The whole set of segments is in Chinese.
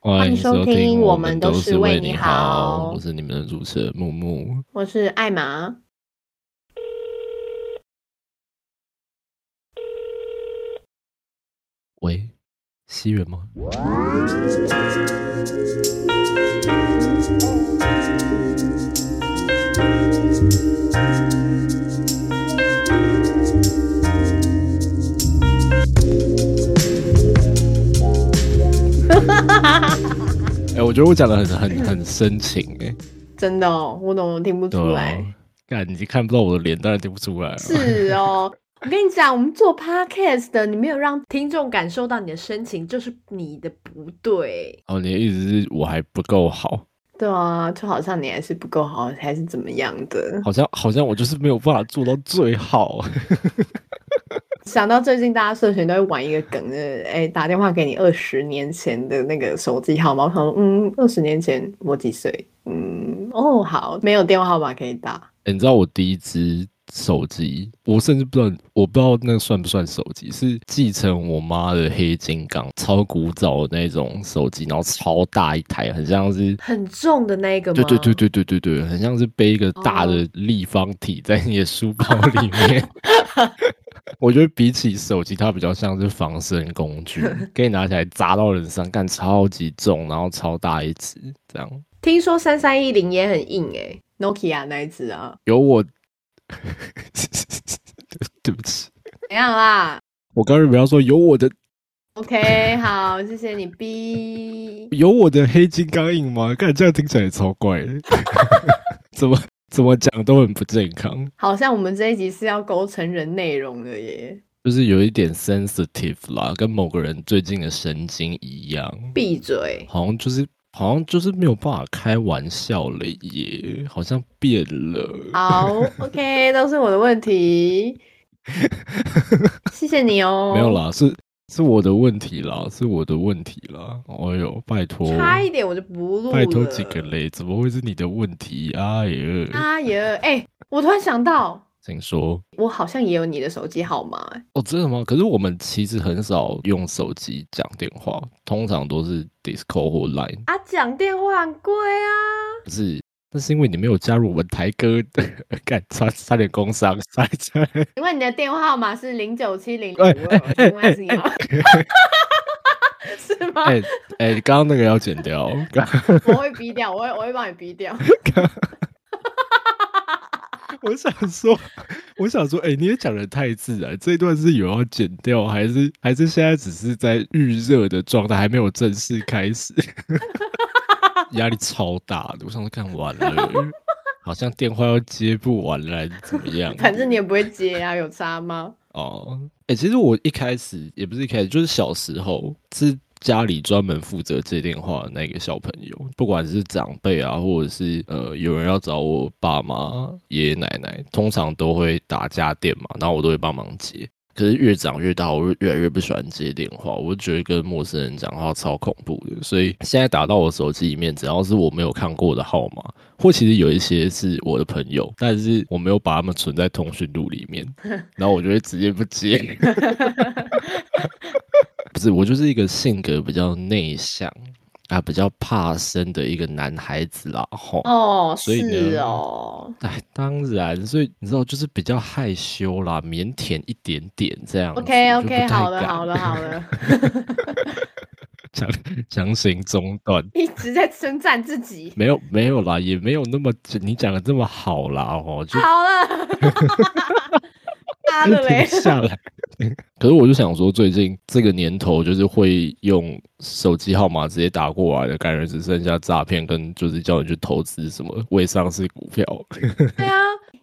欢迎收听，我们都是为你好，我是你们的主持人木木，我是艾玛。喂，西元吗？哎，我觉得我讲的很很很深情哎，真的哦，我怎么听不出来？干，你看不到我的脸，当然听不出来。是哦，我跟你讲，我们做 podcast 的，你没有让听众感受到你的深情，就是你的不对。哦，你的意思是我还不够好？对啊，就好像你还是不够好，还是怎么样的？好像好像我就是没有办法做到最好。想到最近大家社群都会玩一个梗，就是哎打电话给你二十年前的那个手机号码。我说嗯，二十年前我几岁？嗯，哦好，没有电话号码可以打。你知道我第一支手机，我甚至不知道，我不知道那个算不算手机，是继承我妈的黑金刚，超古早的那种手机，然后超大一台，很像是很重的那个。对对对对对对对，很像是背一个大的立方体在你的书包里面。我觉得比起手机，它比较像是防身工具，可以拿起来砸到人上，干超级重，然后超大一只，这样。听说三三一零也很硬诶，Nokia 那一只啊。有我，对不起。怎样啦？我刚才不要说有我的。OK，好，谢谢你 B。有我的黑金刚硬吗？看这样听起来也超怪的，怎么？怎么讲都很不健康，好像我们这一集是要勾成人内容的耶，就是有一点 sensitive 啦，跟某个人最近的神经一样。闭嘴，好像就是好像就是没有办法开玩笑了耶，好像变了。好，OK，都是我的问题，谢谢你哦。没有啦，是。是我的问题啦，是我的问题啦。哎呦，拜托，差一点我就不录了。拜托几个嘞，怎么会是你的问题？哎呀，哎呀，哎，我突然想到，请说，我好像也有你的手机号码。哦，真的吗？可是我们其实很少用手机讲电话，通常都是 Discord 或 Line。啊，讲电话很贵啊。不是。那是因为你没有加入我们台哥的，干差差点工伤，差点。因为你的电话号码是零九七零五二，请问 是吗？是吗？哎哎，刚刚那个要剪掉，我会逼掉，我会我会帮你逼掉。我想说，我想说，哎，你也讲的太自然，这一段是有要剪掉，还是还是现在只是在预热的状态，还没有正式开始？压力超大的，我上次看完了，好像电话要接不完了，怎么样？反正你也不会接啊，有差吗？哦，哎，其实我一开始也不是一开始，就是小时候是家里专门负责接电话的那个小朋友，不管是长辈啊，或者是呃有人要找我爸妈、爷爷奶奶，通常都会打家电嘛，然后我都会帮忙接。可是越长越大，我越来越不喜欢接电话，我就觉得跟陌生人讲话超恐怖的。所以现在打到我手机里面，只要是我没有看过的号码，或其实有一些是我的朋友，但是我没有把他们存在通讯录里面，然后我就会直接不接。不是，我就是一个性格比较内向。啊，比较怕生的一个男孩子啦，吼哦，所以呢，哦，哎，当然，所以你知道，就是比较害羞啦，腼腆一点点这样。OK，OK，好了，好了，好了，强强行中断，一直在称赞自己，没有没有啦，也没有那么你讲的这么好啦，哦，就好了，他的嘞，下来。可是我就想说，最近这个年头，就是会用手机号码直接打过来的，感觉只剩下诈骗跟就是叫你去投资什么未上市股票。对啊，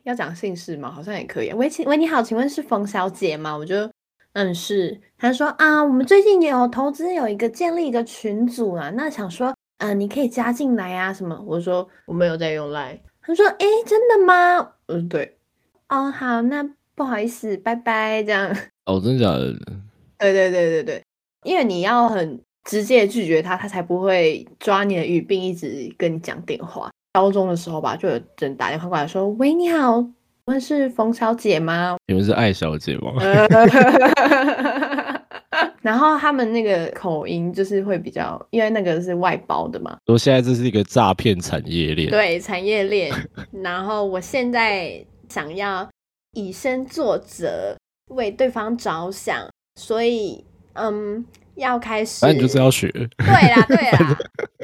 要讲姓氏吗？好像也可以。喂，请喂，你好，请问是冯小姐吗？我就嗯是。他说啊，我们最近也有投资，有一个建立一个群组啊，那想说嗯，你可以加进来啊什么？我说我没有在用 Line。他说哎，真的吗？嗯，对。哦，好，那不好意思，拜拜，这样。哦，真的假的？对对对对对，因为你要很直接拒绝他，他才不会抓你的语病，一直跟你讲电话。高中的时候吧，就有人打电话过来说：“喂，你好，问是冯小姐吗？你们是艾小姐吗？” 然后他们那个口音就是会比较，因为那个是外包的嘛，说现在这是一个诈骗产业链，对产业链。然后我现在想要以身作则，为对方着想，所以嗯，要开始。那你就是要学。对啦，对啦。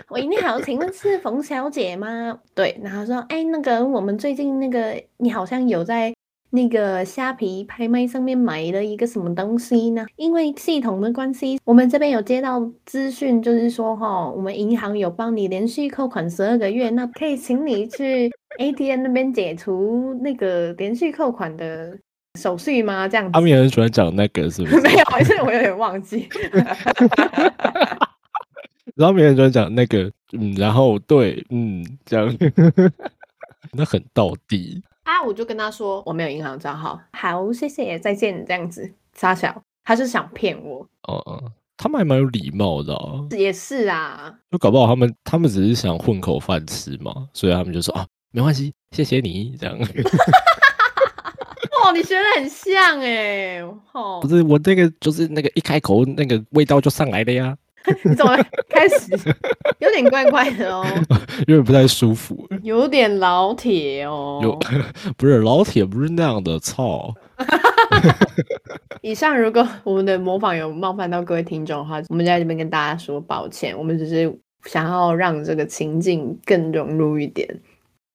喂，你好，请问是冯小姐吗？对，然后说，哎，那个我们最近那个你好像有在。那个虾皮拍卖上面买了一个什么东西呢？因为系统的关系，我们这边有接到资讯，就是说哈，我们银行有帮你连续扣款十二个月，那可以请你去 ATM 那边解除那个连续扣款的手续吗？这样子。他们也很喜欢讲那个，是不是？没有，还是我有点忘记。然后别人喜欢讲那个，嗯，然后对，嗯，这样，那很到底。啊！我就跟他说我没有银行账号，好，谢谢，再见，这样子。傻小，他是想骗我。哦哦，他们还蛮有礼貌的。也是啊，就搞不好他们他们只是想混口饭吃嘛，所以他们就说啊，没关系，谢谢你这样。哇，你学的很像哎，哦，不是我那个就是那个一开口那个味道就上来了呀。你怎么开始有点怪怪的哦？有点不太舒服，有点老铁哦。有 不是老铁，不是那样的。操！以上如果我们的模仿有冒犯到各位听众的话，我们在这边跟大家说抱歉。我们只是想要让这个情境更融入一点。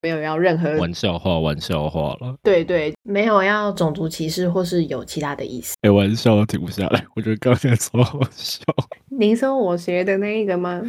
没有要任何玩笑话，玩笑话了。对对，没有要种族歧视或是有其他的意思。哎，玩笑都停不下来，我觉得刚才超好笑。您说我学的那一个吗？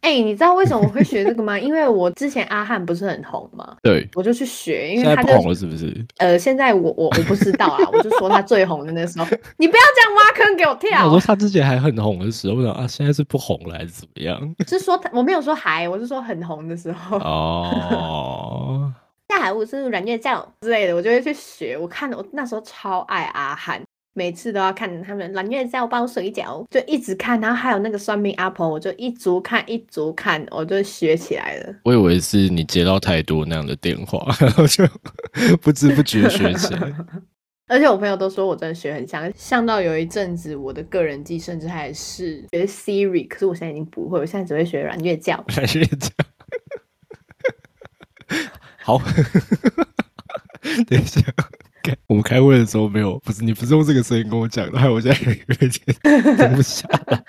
哎，你知道为什么我会学这个吗？因为我之前阿汉不是很红吗？对，我就去学，因为他红了是不是？呃，现在我我我不知道啊，我就说他最红的那时候，你不要这样挖坑给我跳。我说他之前还很红的时候，我想啊，现在是不红了还是怎么样？是说他我没有说还，我是说很红的时候。哦，下海雾是软月酱之类的，我就会去学。我看我那时候超爱阿汉。每次都要看他们蓝月在包水饺，就一直看，然后还有那个算命阿婆，我就一组看一组看，我就学起来了。我以为是你接到太多那样的电话，然后就不知不觉学起来。而且我朋友都说我真的学很像，像到有一阵子我的个人技甚至还是学 Siri，可是我现在已经不会，我现在只会学软月教。软月教，好，等一下。我们开会的时候没有，不是你不是用这个声音跟我讲的，害我现在有点停不下来。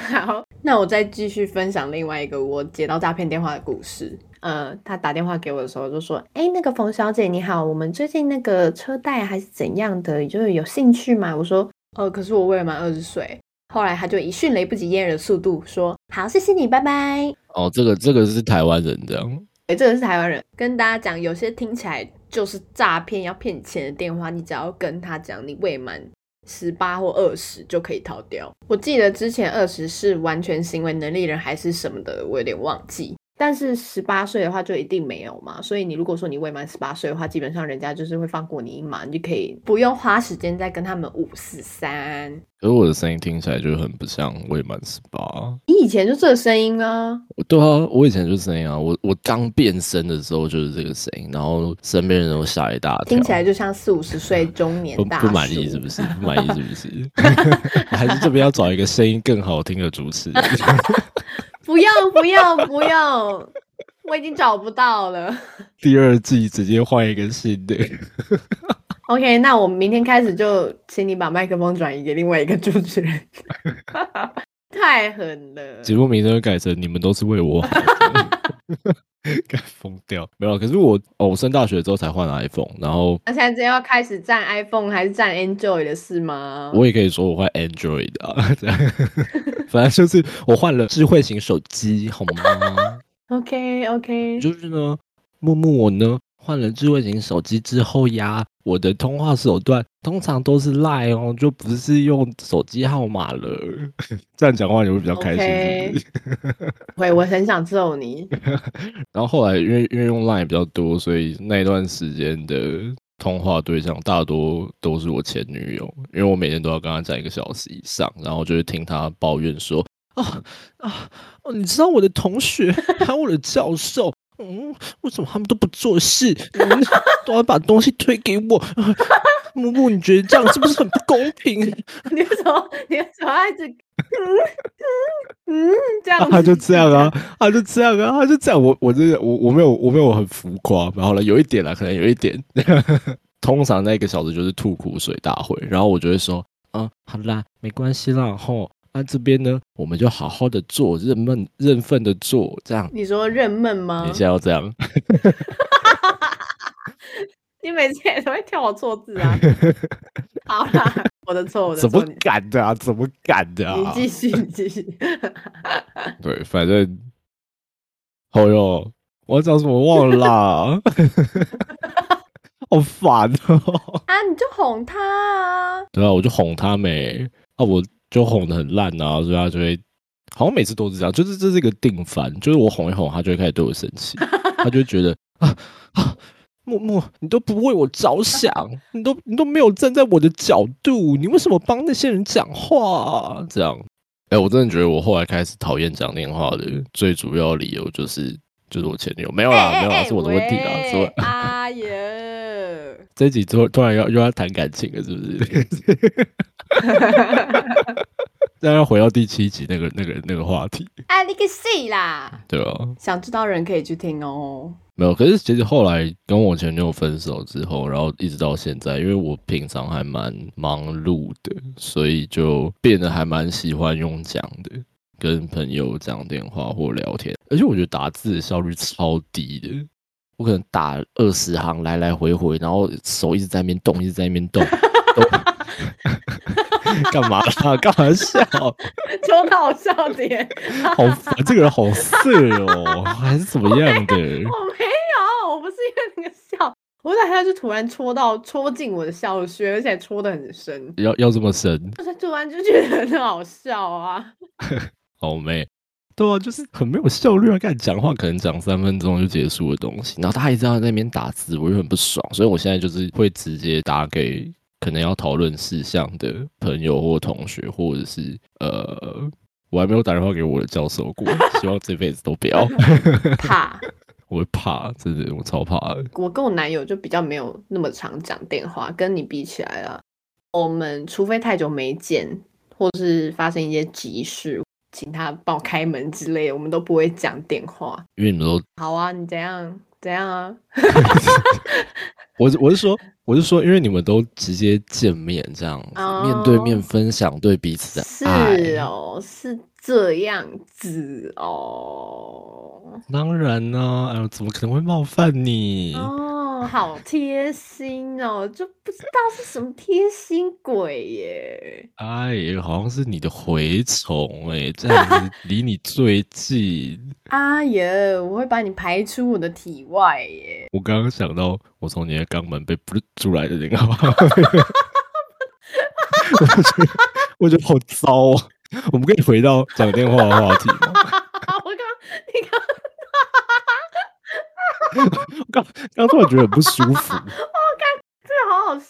好，那我再继续分享另外一个我接到诈骗电话的故事。呃，他打电话给我的时候就说：“哎，那个冯小姐你好，我们最近那个车贷还是怎样的，就是有兴趣吗？”我说：“呃，可是我未满二十岁。”后来他就以迅雷不及掩耳的速度说：“好，谢谢你，拜拜。”哦，这个这个是台湾人这样。哎，这个是台湾人，跟大家讲，有些听起来。就是诈骗要骗钱的电话，你只要跟他讲你未满十八或二十就可以逃掉。我记得之前二十是完全行为能力人还是什么的，我有点忘记。但是十八岁的话就一定没有嘛，所以你如果说你未满十八岁的话，基本上人家就是会放过你一马，你就可以不用花时间再跟他们五四三。可是我的声音听起来就很不像未满十八。你以前就这个声音啊？对啊，我以前就这样啊。我我刚变声的时候就是这个声音，然后身边人都吓一大跳，听起来就像四五十岁中年大不满意是不是？不满意是不是？还是这边要找一个声音更好听的主持人？不要不要不要！我已经找不到了。第二季直接换一个新的。OK，那我们明天开始就请你把麦克风转移给另外一个主持人。太狠了！节目名称改成“你们都是为我好”。该疯掉没有？可是我哦，我升大学之后才换 iPhone，然后那现在要开始占 iPhone 还是占 Android 的事吗？我也可以说我换 Android 啊，这样，反正就是我换了智慧型手机，好吗？OK OK，就是呢，木木我呢。换了智慧型手机之后呀，我的通话手段通常都是 Line 哦，就不是用手机号码了。这样讲话你会比较开心。会，我很想揍你。然后后来因为因为用 Line 比较多，所以那段时间的通话对象大多都是我前女友，因为我每天都要跟她讲一个小时以上，然后就会听她抱怨说啊啊哦，你知道我的同学还有我的教授。嗯，为什么他们都不做事？都要把东西推给我？木木，你觉得这样是不是很不公平？你为什么你为什么一直嗯嗯嗯这样子？他就这样啊，他就这样啊，他就这样。我我这个我我没有我没有很浮夸，然后呢有一点啦，可能有一点。通常那一个小时就是吐苦水大会，然后我就会说，啊，好啦，没关系啦，吼，那这边呢，我们就好好的做，认闷认份的做，这样。你说认闷吗你？现在要这样 你每次也都会跳我错字啊。好啦，我的错，我的怎么敢的啊？怎么敢的啊你啊？继续，你继续。对，反正，好哟，我要讲什么忘了啦，好烦哦。啊，你就哄他啊。对啊，我就哄他没，啊，我就哄的很烂啊，所以他就会，好像每次都是这样，就是这是一个定番，就是我哄一哄，他就会开始对我生气，他就会觉得啊啊，默默，你都不为我着想，你都你都没有站在我的角度，你为什么帮那些人讲话、这样，哎、我真的觉得我后来开始讨厌讲电话的最主要理由就是就是我前女友没有啦，没有啦，是我的问题啦，是这一集突突然要又要谈感情了，是不是？那要回到第七集那个那个那个话题，哎，你个戏啦！对吧？想知道人可以去听哦。没有，可是其实后来跟我前女友分手之后，然后一直到现在，因为我平常还蛮忙碌的，所以就变得还蛮喜欢用讲的，跟朋友讲电话或聊天，而且我觉得打字的效率超低的。我可能打二十行来来回回，然后手一直在那边动，一直在那边动，都 干嘛啦？干嘛笑？说到好笑点，好烦，这个人好色哦，还是怎么样的？我没有，我不是因为那个笑，我等下就突然戳到戳进我的笑穴，而且戳的很深，要要这么深？就是突然就觉得很好笑啊。好妹，对啊，就是很没有效率啊！跟你讲话可能讲三分钟就结束的东西，然后他一直在那边打字，我就很不爽，所以我现在就是会直接打给可能要讨论事项的朋友或同学，或者是呃，我还没有打电话给我的教授过，希望这辈子都不要，怕 我会怕，真的我超怕的。我跟我男友就比较没有那么常讲电话，跟你比起来啊，我们除非太久没见，或是发生一些急事，请他帮我开门之类的，我们都不会讲电话。因为你们都，好啊，你怎样怎样啊？我是我是说，我是说，因为你们都直接见面这样面对面分享对彼此的爱。是哦，是这样子哦。当然呢、哎呦，怎么可能会冒犯你？哦，好贴心哦，就不知道是什么贴心鬼耶。哎，好像是你的蛔虫哎，这样子离你最近。阿爷，我会把你排出我的体外耶。我刚刚想到，我从你的肛门被不出来的那个 我觉得我觉得好糟哦。我们可以回到讲电话的话题吗？我刚你刚 刚刚突然觉得很不舒服。这个好好笑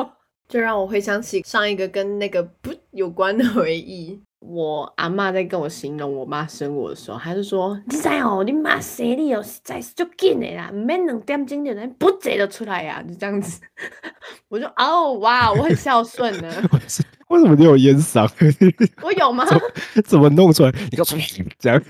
哦，就让我回想起上一个跟那个不有关的回忆。我阿嬷在跟我形容我妈生我的时候，她就说：“你知哦，你妈生你哦，实在是足紧的啦，唔免两点钟就能不坐就出来呀、就这样子。”我就哦哇，我很孝顺呢，为什么你有烟嗓？我有吗？怎么弄出来？你告诉我，这样，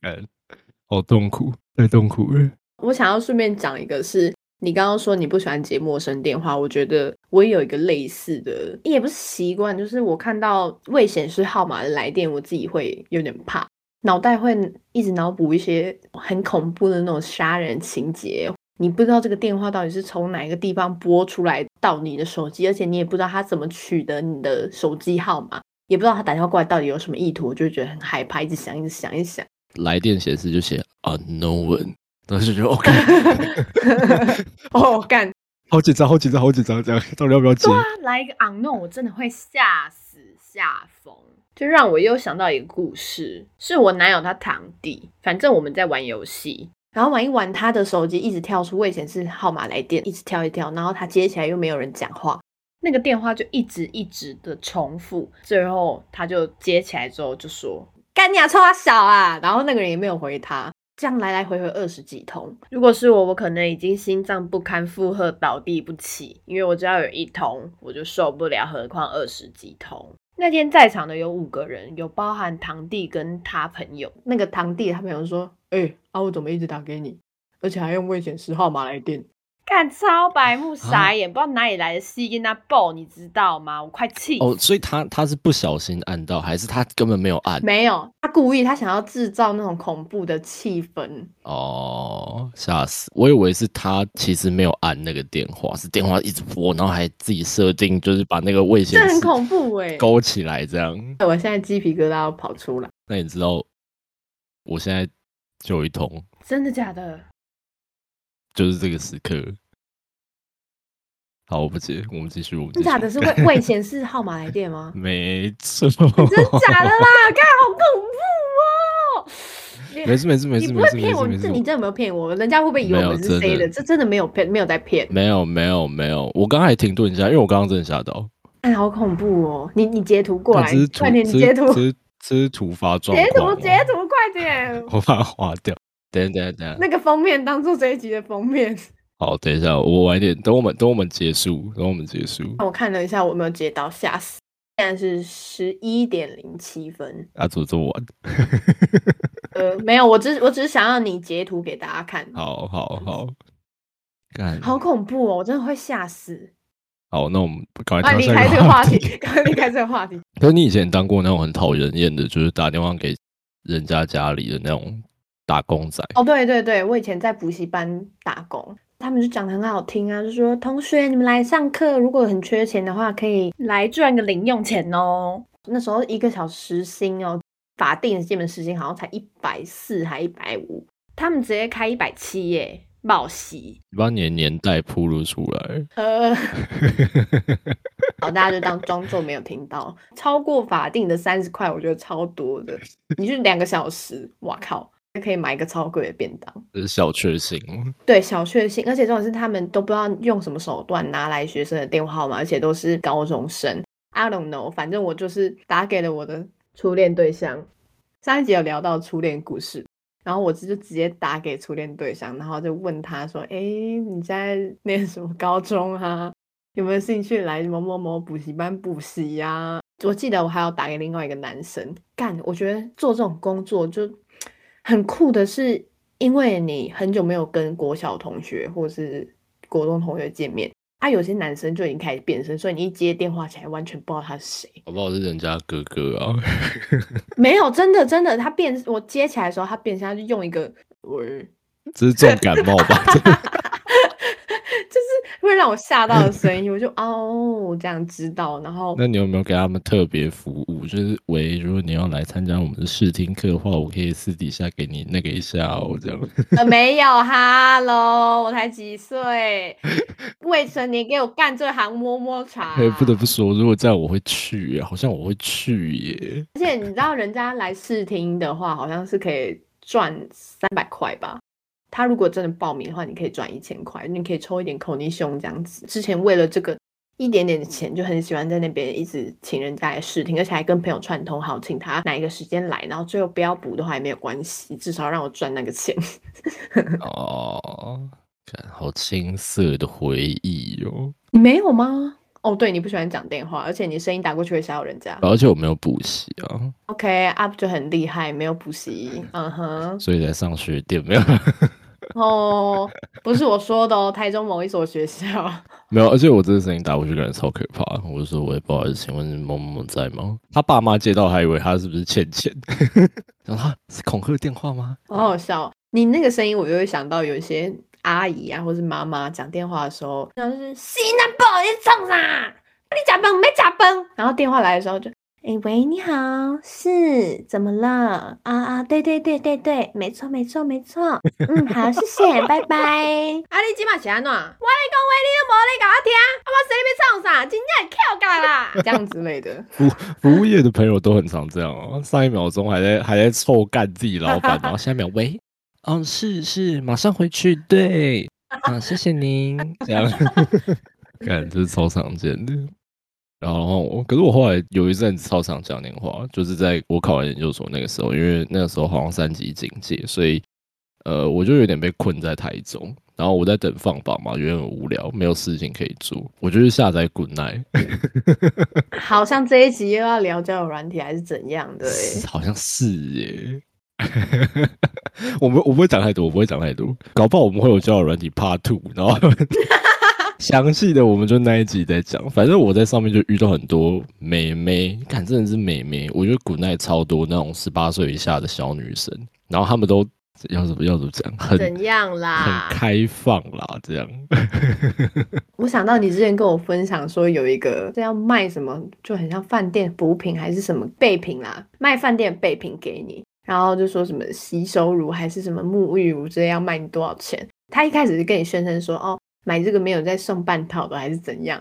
嗯，好痛苦，太痛苦了。我想要顺便讲一个是，你刚刚说你不喜欢接陌生电话，我觉得我也有一个类似的，也不是习惯，就是我看到未显示号码的来电，我自己会有点怕，脑袋会一直脑补一些很恐怖的那种杀人情节。你不知道这个电话到底是从哪个地方拨出来到你的手机，而且你也不知道他怎么取得你的手机号码，也不知道他打电话过来到底有什么意图，我就会觉得很害怕，一直想，一直想，一直想。来电显示就写 unknown，当时就 OK，哦，干，好紧张，好紧张，好紧张，这样到底要不要接对？啊，来一个 unknown，我真的会吓死吓疯。就让我又想到一个故事，是我男友他堂弟，反正我们在玩游戏，然后玩一玩，他的手机一直跳出未显示号码来电，一直跳一跳，然后他接起来又没有人讲话，那个电话就一直一直的重复，最后他就接起来之后就说：“干你啊，臭他小啊！”然后那个人也没有回他。这样来来回回二十几通。如果是我，我可能已经心脏不堪负荷，倒地不起，因为我只要有一通我就受不了，何况二十几通。那天在场的有五个人，有包含堂弟跟他朋友。那个堂弟他朋友说：“哎、啊，我怎么一直打给你，而且还用未显示号码来电？”干超白目傻眼，不知道哪里来的戏跟他爆，你知道吗？我快气哦，所以他他是不小心按到，还是他根本没有按？没有，他故意，他想要制造那种恐怖的气氛。哦，吓死！我以为是他其实没有按那个电话，是电话一直拨，然后还自己设定，就是把那个未显示这很恐怖哎、勾起来这样。我现在鸡皮疙瘩都跑出来，那你知道我现在就有一通，真的假的？就是这个时刻。好，我不接，我们继续，我们继续？真假的是未未 显示号码来电吗 没错，真假的啦？看好恐怖哦！你没事没事没事你不会骗我，事没事这你，真的没有骗我？人家会不会以为我们是谁的？这真的没有骗，没有在骗。没有没有没有，我刚才还停顿一下，因为我刚刚真的吓到。哎，好恐怖哦！你你截图过来快点，你这截图，这是这是突发状截图，截图，快点！我把它划掉。等一下等等下，那个封面当做这一集的封面。好，等一下，我晚一点，等我们等我们结束，等我们结束。我看了一下，我有没有接到，吓死！现在是十一点零七分。啊，怎么这么晚？呃，没有，我只我只是想让你截图给大家看。好好好，干好恐怖哦！我真的会吓死。好，那我们赶快离开这个话题，。赶快离开这个话题。可是你以前当过那种很讨人厌的，就是打电话给人家家里的那种打工仔。哦，对对对，我以前在补习班打工，他们就讲的很好听啊，就说同学你们来上课，如果很缺钱的话，可以来赚个零用钱哦。那时候一个小时时薪哦，法定的基本时薪好像才一百四还一百五，他们直接开一百七耶，报喜。你把你的年代铺露出来，呃，好，大家就当装作没有听到。超过法定的三十块，我觉得超多的。你去两个小时，哇靠，可以买一个超贵的便当。这是小确幸。对，小确幸，而且重点是他们都不知道用什么手段拿来学生的电话号码，而且都是高中生。I don't know，反正我就是打给了我的初恋对象。上一集有聊到初恋故事，然后我就直接打给初恋对象，然后就问他说：“哎，你在念什么高中啊？有没有兴趣来某某某补习班补习呀？”我记得我还要打给另外一个男生，干，我觉得做这种工作就很酷的是，因为你很久没有跟国小同学或是国中同学见面，啊，有些男生就已经开始变身，所以你一接电话起来，完全不知道他是谁。好不好是人家哥哥啊？没有，真的真的，他变，我接起来的时候，他变身，他就用一个喂，这是重感冒吧？就是会让我吓到的声音，我就哦这样知道，然后那你有没有给他们特别服务？就是喂，如果你要来参加我们的试听课的话，我可以私底下给你那个一下哦，这样。呃没有哈喽，我才几岁，未成年给我干这行摸摸茶，哎，不得不说，如果这样我会去耶，好像我会去耶。而且你知道，人家来试听的话，好像是可以赚三百块吧。他如果真的报名的话，你可以赚一千块，你可以抽一点口尼胸这样子。之前为了这个一点点的钱，就很喜欢在那边一直请人家来试听，而且还跟朋友串通好，请他哪一个时间来，然后最后不要补的话也没有关系，至少让我赚那个钱。哦，看好青涩的回忆哦。你没有吗？哦，对，你不喜欢讲电话，而且你声音打过去会吓到人家。而且我没有补习啊，OK，up 就很厉害，没有补习，嗯哼。所以才上学店没有 哦，不是我说的哦，台中某一所学校。没有，而且我这个声音打过去感觉超可怕。我就说，喂，不好意思，请问某某某在吗？他爸妈接到还以为他是不是欠钱，然后他是恐吓电话吗？好好笑哦！你那个声音，我就会想到有一些阿姨啊，或是妈妈讲电话的时候，然后就是西南宝，你冲啥？你假崩没假崩？然后电话来的时候就，哎喂，你好，是怎么了？啊啊，对对对对对，没错没错没错，嗯，好，谢谢，拜拜。啊，你今晚是安怎？我来讲话你都无咧甲我听，啊，我说你要创啥？真正跳嘎啦，这样之类的。服服务业的朋友都很常这样哦，上一秒钟还在还在臭干自己老板，然后下一秒喂，哦是是，马上回去，对，啊谢谢您，这样，看这是超常见的。然后我，可是我后来有一阵子超常讲电话，就是在我考完研究所那个时候，因为那个时候好像三级警戒，所以呃，我就有点被困在台中，然后我在等放榜嘛，有点无聊，没有事情可以做，我就去下载 Good Night，好像这一集又要聊交友软体还是怎样的、欸？好像是耶。我们我不会讲太多，我不会讲太多，搞不好我们会有交友软体 Part Two，然后详细的我们就那一集再讲。反正我在上面就遇到很多美眉，看真的是美眉，我觉得古奈超多那种十八岁以下的小女生，然后她们都要怎么要怎么讲，很怎样啦？很开放啦，这样。我想到你之前跟我分享说有一个这要卖什么，就很像饭店补品还是什么备品啦，卖饭店备品给你，然后就说什么洗手乳还是什么沐浴乳，这要卖你多少钱？他一开始是跟你宣称说哦，买这个没有再送半套的还是怎样，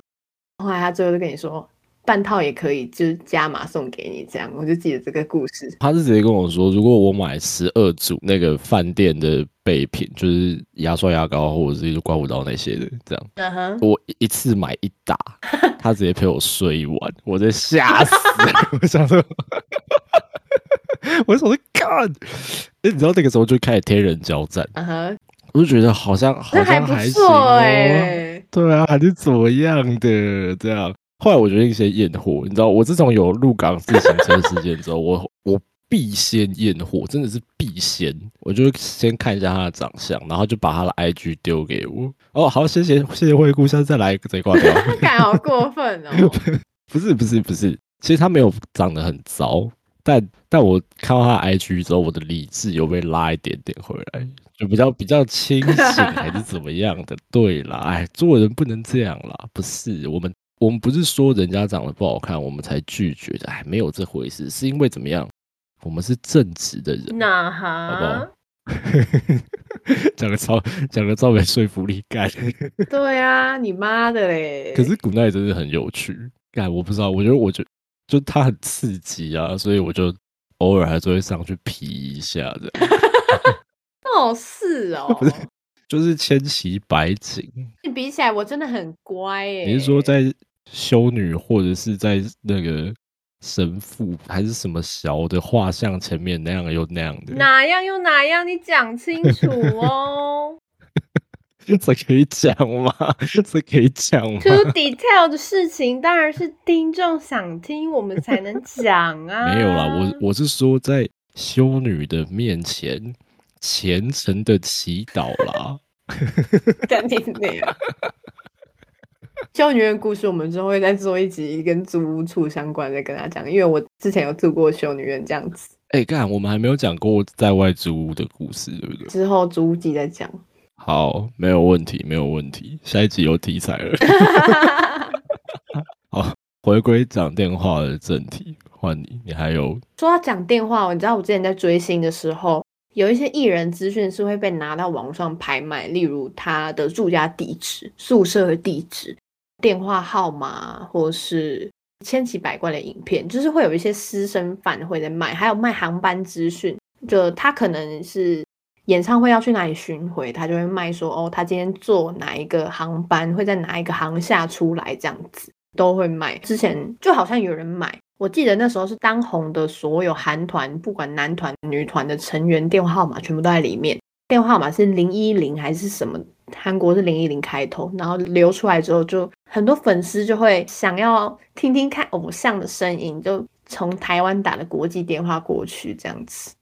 后来他最后就跟你说半套也可以，就是加码送给你这样，我就记得这个故事。他是直接跟我说，如果我买十二组那个饭店的备品，就是牙刷、牙膏或者是刮胡刀那些的，这样我一次买一打，他直接陪我睡一晚，我在吓死，我想说，我想说干，哎，你知道那个时候就开始天人交战，我就觉得好像好像还行错哦，哎、对啊，还是怎么样的这样。后来我决定先验货，你知道，我自从有入港自行车事件之后，我我必先验货，真的是必先。我就先看一下他的长相，然后就把他的 IG 丢给我。哦，好，谢谢谢谢惠顾，下次再来再挂掉。干好过分哦！不是不是不是，其实他没有长得很糟，但但我看到他 IG 之后，我的理智有被拉一点点回来，就比较比较清醒还是怎么样的。对啦，哎，做人不能这样啦，不是我们我们不是说人家长得不好看我们才拒绝的，哎，没有这回事，是因为怎么样？我们是正直的人，那好不好 哈，？讲的超讲的超没说服力感。对啊，你妈的嘞！可是古奈真的很有趣，干我不知道，我觉得我就就它很刺激啊，所以我就偶尔还是会上去皮一下的，哦，是哦，就是千奇百景。你比起来，我真的很乖耶。你是说在修女或者是在那个神父还是什么小的画像前面那样又那样的？哪样又哪样？你讲清楚哦。这可以讲吗？这可以讲吗？Too detail 的事情当然是听众想听，我们才能讲啊。没有啦，我我是说在修女的面前虔诚的祈祷啦。跟你那样。修女院故事，我们之后会再做一集跟租屋处相关的跟他讲，因为我之前有住过修女院这样子，哎、干，我们还没有讲过在外租屋的故事，对不对？之后租屋集再讲。好，没有问题，没有问题。下一集有题材了。好，回归讲电话的正题，换你，你还有说到讲电话，你知道我之前在追星的时候，有一些艺人资讯是会被拿到网上拍卖，例如他的住家地址、宿舍的地址、电话号码，或是千奇百怪的影片，就是会有一些私生饭会在卖，还有卖航班资讯，就他可能是。演唱会要去哪里巡回，他就会卖说哦，他今天坐哪一个航班，会在哪一个航厦出来，这样子都会卖。之前就好像有人买，我记得那时候是当红的所有韩团，不管男团、女团的成员电话号码全部都在里面。电话号码是零一零还是什么？韩国是零一零开头，然后流出来之后，就很多粉丝就会想要听听看偶像的声音，就从台湾打的国际电话过去，这样子。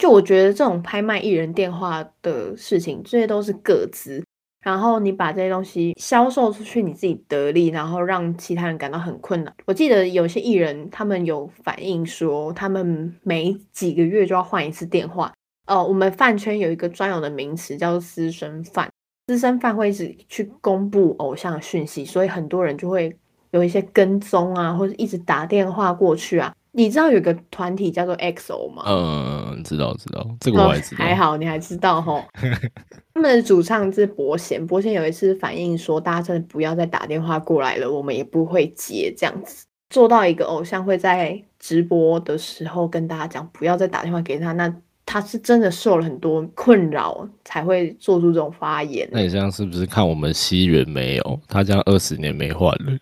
就我觉得这种拍卖艺人电话的事情，这些都是个资，然后你把这些东西销售出去，你自己得利，然后让其他人感到很困难。我记得有些艺人他们有反映说，他们每几个月就要换一次电话。呃，我们饭圈有一个专有的名词叫做私生饭，私生饭会一直去公布偶像讯息，所以很多人就会有一些跟踪啊，或者一直打电话过去啊。你知道有个团体叫做 XO 吗？嗯，知道知道，这个我还知道。哦还好，你还知道吼。他们的主唱是伯贤，伯贤有一次反映说，大家真的不要再打电话过来了，我们也不会接这样子。做到一个偶像会在直播的时候跟大家讲，不要再打电话给他，那他是真的受了很多困扰，才会做出这种发言。那你这样是不是看我们西元没有？他这样二十年没换了，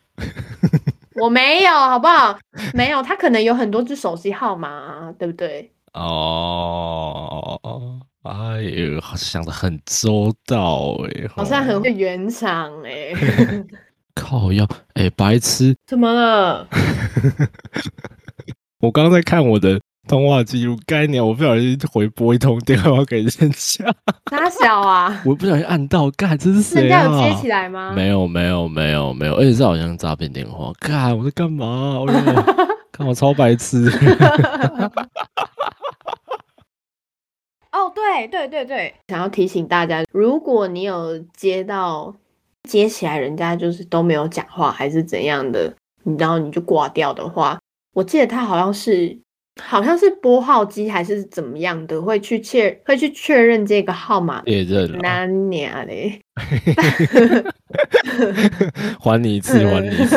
我没有，好不好？没有，他可能有很多只手机号码、啊，对不对？哦，哎耶，想的很周到哎，好像很会圆场哎。靠要哎，白痴，怎么了？我刚刚在看我的通话记录，该鸟我不小心回拨一通电话给人家，哪小啊？我不小心按到，干这是谁啊？人家有接起来吗？没有，没有，没有，没有，而且这好像诈骗电话。干，我在干嘛？看我 超白痴。哦，对对对对，想要提醒大家，如果你有接到接起来，人家就是都没有讲话，还是怎样的，然后你就挂掉的话，我记得他好像是好像是拨号机还是怎么样的，会去确会去确认这个号码，确认难年嘞，还你一次，还你一次。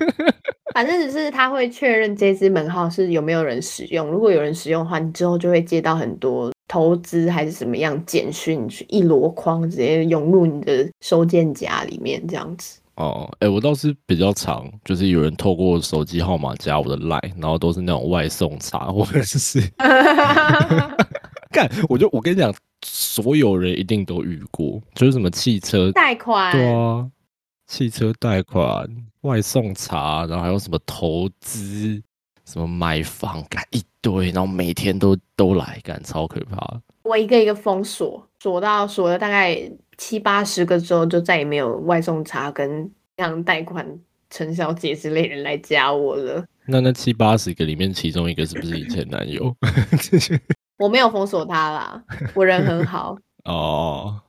反正只是他会确认这支门号是有没有人使用，如果有人使用的话，你之后就会接到很多投资还是什么样简讯，一箩筐直接涌入你的收件夹里面这样子。哦，哎，我倒是比较常，就是有人透过手机号码加我的 line，然后都是那种外送茶或者是，干，我就我跟你讲，所有人一定都遇过，就是什么汽车贷款，对啊，汽车贷款。外送茶，然后还有什么投资，什么买房，干一堆，然后每天都都来干，超可怕。我一个一个封锁，锁到锁了大概七八十个之后，就再也没有外送茶跟像贷款陈小姐之类人来加我了。那那七八十个里面，其中一个是不是以前男友？我没有封锁他啦，我人很好。哦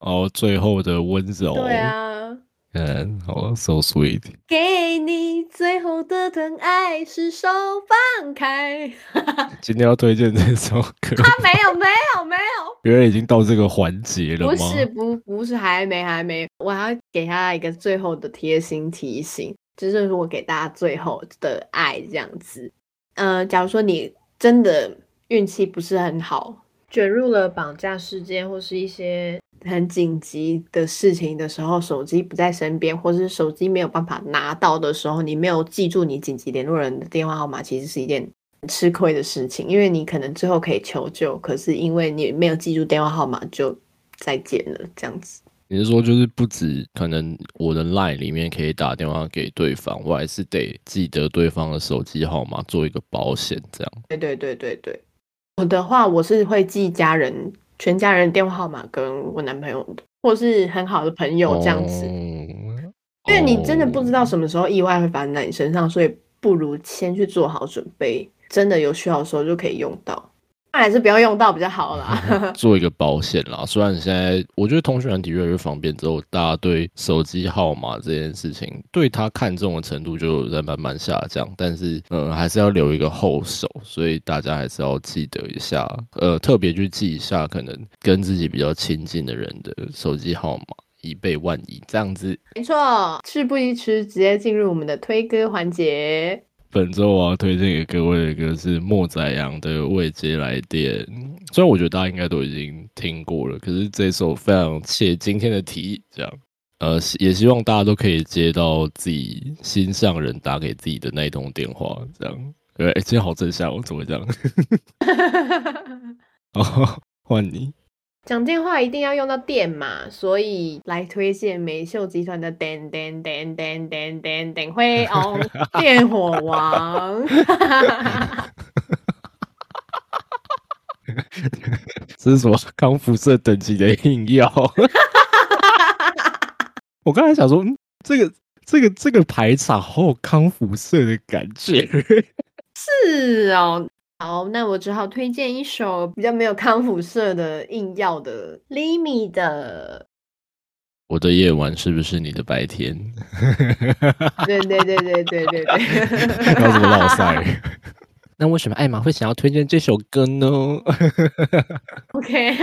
哦，最后的温柔。对啊。嗯，好，so sweet。给你最后的疼爱是手放开。今天要推荐这首歌。他没有，没有，没有。原来已经到这个环节了吗？不是，不，不是，还没，还没。我还要给他一个最后的贴心提醒，就是我给大家最后的爱这样子。嗯，假如说你真的运气不是很好，卷入了绑架事件或是一些。很紧急的事情的时候，手机不在身边，或者是手机没有办法拿到的时候，你没有记住你紧急联络人的电话号码，其实是一件吃亏的事情。因为你可能之后可以求救，可是因为你没有记住电话号码，就再见了。这样子，你是说就是不止可能我的 LINE 里面可以打电话给对方，我还是得记得对方的手机号码做一个保险，这样。对对对对对，我的话我是会记家人。全家人电话号码跟我男朋友的，或是很好的朋友这样子，因为你真的不知道什么时候意外会发生在你身上，所以不如先去做好准备，真的有需要的时候就可以用到。还是不要用到比较好啦，做一个保险啦。虽然现在我觉得通讯软体越来越方便之后，大家对手机号码这件事情对他看重的程度就在慢慢下降，但是呃还是要留一个后手，所以大家还是要记得一下，呃特别去记一下可能跟自己比较亲近的人的手机号码，以备万一。这样子没错，事不宜迟，直接进入我们的推歌环节。本周我要推荐给各位的歌是莫宰阳的《未接来电》，虽然我觉得大家应该都已经听过了，可是这首非常切今天的题，这样，呃，也希望大家都可以接到自己心上人打给自己的那一通电话，这样。对，今天好正向，我怎么会这样？哦，换你。讲电话一定要用到电嘛，所以来推荐美秀集团的电电电电电电电辉哦 电火王。这是什么康辐射等级的硬药？我刚才想说，这个这个这个排场好有康辐射的感觉。是哦。好，那我只好推荐一首比较没有康复色的硬要的 Limi 的。我的夜晚是不是你的白天？对对对对对对对。么老塞？那为什么艾玛会想要推荐这首歌呢？OK，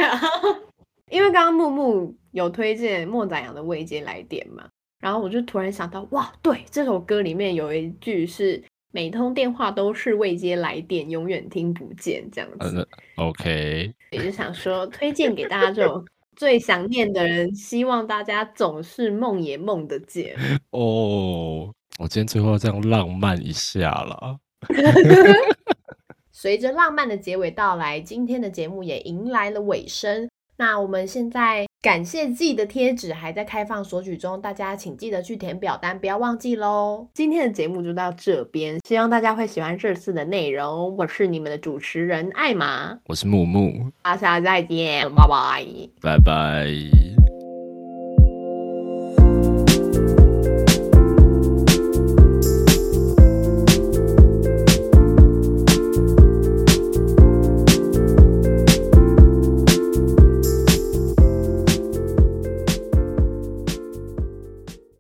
因为刚刚木木有推荐莫宰阳的未接来电嘛，然后我就突然想到，哇，对，这首歌里面有一句是。每通电话都是未接来电，永远听不见这样子。OK，也就想说推荐给大家这种最想念的人，希望大家总是梦也梦得见。哦，我今天最后要这样浪漫一下了。随着浪漫的结尾到来，今天的节目也迎来了尾声。那我们现在感谢季的贴纸还在开放索取中，大家请记得去填表单，不要忘记喽。今天的节目就到这边，希望大家会喜欢这次的内容。我是你们的主持人艾玛，我是木木，大家再见，拜拜，拜拜。